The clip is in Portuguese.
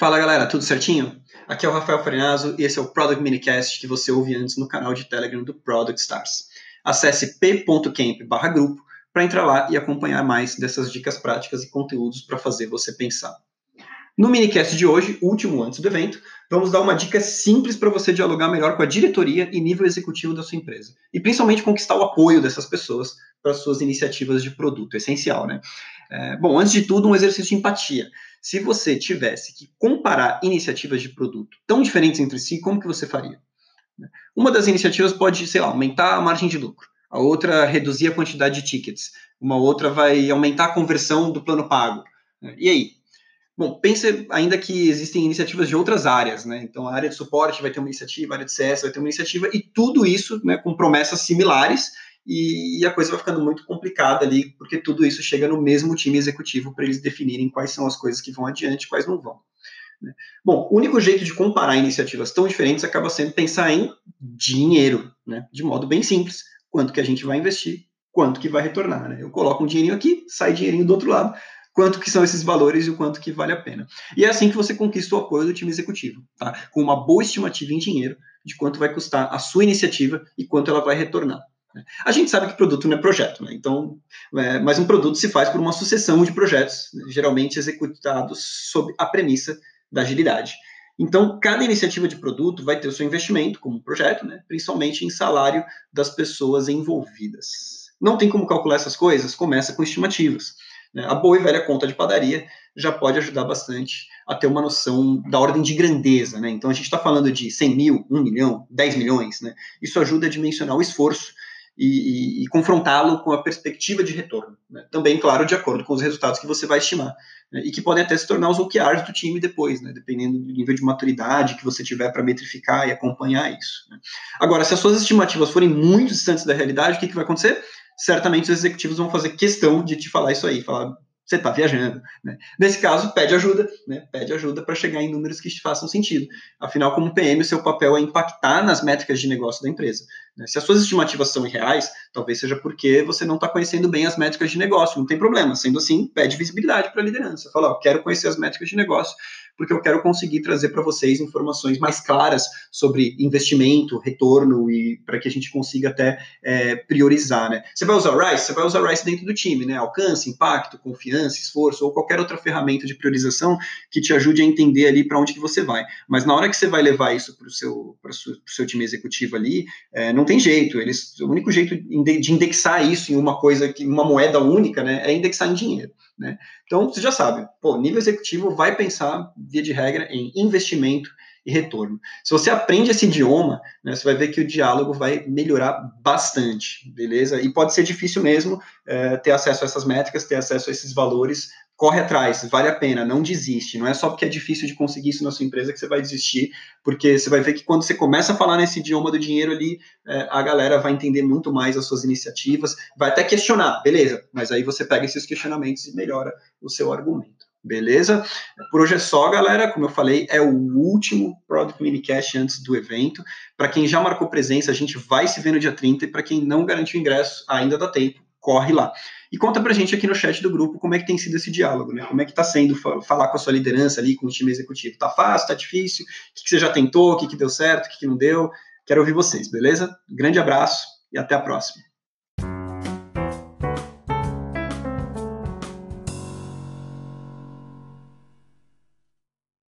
Fala galera, tudo certinho? Aqui é o Rafael Farinazzo e esse é o Product Minicast que você ouve antes no canal de Telegram do Product Stars. Acesse p.camp/grupo para entrar lá e acompanhar mais dessas dicas práticas e conteúdos para fazer você pensar. No minicast de hoje, último antes do evento, vamos dar uma dica simples para você dialogar melhor com a diretoria e nível executivo da sua empresa. E principalmente conquistar o apoio dessas pessoas para suas iniciativas de produto. Essencial, né? É, bom, antes de tudo, um exercício de empatia. Se você tivesse que comparar iniciativas de produto tão diferentes entre si, como que você faria? Uma das iniciativas pode, sei lá, aumentar a margem de lucro. A outra reduzir a quantidade de tickets. Uma outra vai aumentar a conversão do plano pago. E aí? Bom, pense ainda que existem iniciativas de outras áreas, né? Então, a área de suporte vai ter uma iniciativa, a área de CS vai ter uma iniciativa, e tudo isso né, com promessas similares e, a coisa vai ficando muito complicada ali, porque tudo isso chega no mesmo time executivo para eles definirem quais são as coisas que vão adiante e quais não vão. Né? Bom, o único jeito de comparar iniciativas tão diferentes acaba sendo pensar em dinheiro, né? de modo bem simples. Quanto que a gente vai investir, quanto que vai retornar. Né? Eu coloco um dinheirinho aqui, sai dinheirinho do outro lado, quanto que são esses valores e o quanto que vale a pena. E é assim que você conquista o apoio do time executivo, tá? com uma boa estimativa em dinheiro de quanto vai custar a sua iniciativa e quanto ela vai retornar. Né? A gente sabe que produto não é projeto, né? então, é, mas um produto se faz por uma sucessão de projetos, né? geralmente executados sob a premissa da agilidade. Então, cada iniciativa de produto vai ter o seu investimento como projeto, né? principalmente em salário das pessoas envolvidas. Não tem como calcular essas coisas? Começa com estimativas. Né? A boa e velha conta de padaria já pode ajudar bastante a ter uma noção da ordem de grandeza. Né? Então, a gente está falando de 100 mil, 1 milhão, 10 milhões. Né? Isso ajuda a dimensionar o esforço e, e, e confrontá-lo com a perspectiva de retorno. Né? Também, claro, de acordo com os resultados que você vai estimar. Né? E que podem até se tornar os OKRs do time depois, né? dependendo do nível de maturidade que você tiver para metrificar e acompanhar isso. Né? Agora, se as suas estimativas forem muito distantes da realidade, o que, que vai acontecer? Certamente os executivos vão fazer questão de te falar isso aí, falar, você está viajando. Né? Nesse caso, pede ajuda, né? pede ajuda para chegar em números que te façam sentido. Afinal, como PM, o seu papel é impactar nas métricas de negócio da empresa. Né? Se as suas estimativas são irreais, talvez seja porque você não está conhecendo bem as métricas de negócio, não tem problema. Sendo assim, pede visibilidade para a liderança. Fala, ó, quero conhecer as métricas de negócio, porque eu quero conseguir trazer para vocês informações mais claras sobre investimento, retorno e para que a gente consiga até é, priorizar, né? Você vai usar o RISE? Você vai usar o RISE dentro do time, né? Alcance, impacto, confiança, esforço ou qualquer outra ferramenta de priorização que te ajude a entender ali para onde que você vai. Mas na hora que você vai levar isso para o seu, seu time executivo ali, é, não tem jeito. Eles, o único jeito de indexar isso em uma coisa, que uma moeda única, né, é indexar em dinheiro. Né? Então, você já sabe, pô, nível executivo vai pensar, via de regra, em investimento e retorno. Se você aprende esse idioma, né, você vai ver que o diálogo vai melhorar bastante, beleza? E pode ser difícil mesmo é, ter acesso a essas métricas, ter acesso a esses valores corre atrás, vale a pena, não desiste. Não é só porque é difícil de conseguir isso na sua empresa que você vai desistir, porque você vai ver que quando você começa a falar nesse idioma do dinheiro ali, é, a galera vai entender muito mais as suas iniciativas, vai até questionar, beleza, mas aí você pega esses questionamentos e melhora o seu argumento. Beleza? Por hoje é só, galera. Como eu falei, é o último Product Minicast antes do evento. Para quem já marcou presença, a gente vai se ver no dia 30 e para quem não garantiu ingresso, ainda dá tempo corre lá. E conta pra gente aqui no chat do grupo como é que tem sido esse diálogo, né? Como é que tá sendo falar com a sua liderança ali, com o time executivo. Tá fácil, tá difícil? O que, que você já tentou? O que, que deu certo? O que, que não deu? Quero ouvir vocês, beleza? Grande abraço e até a próxima.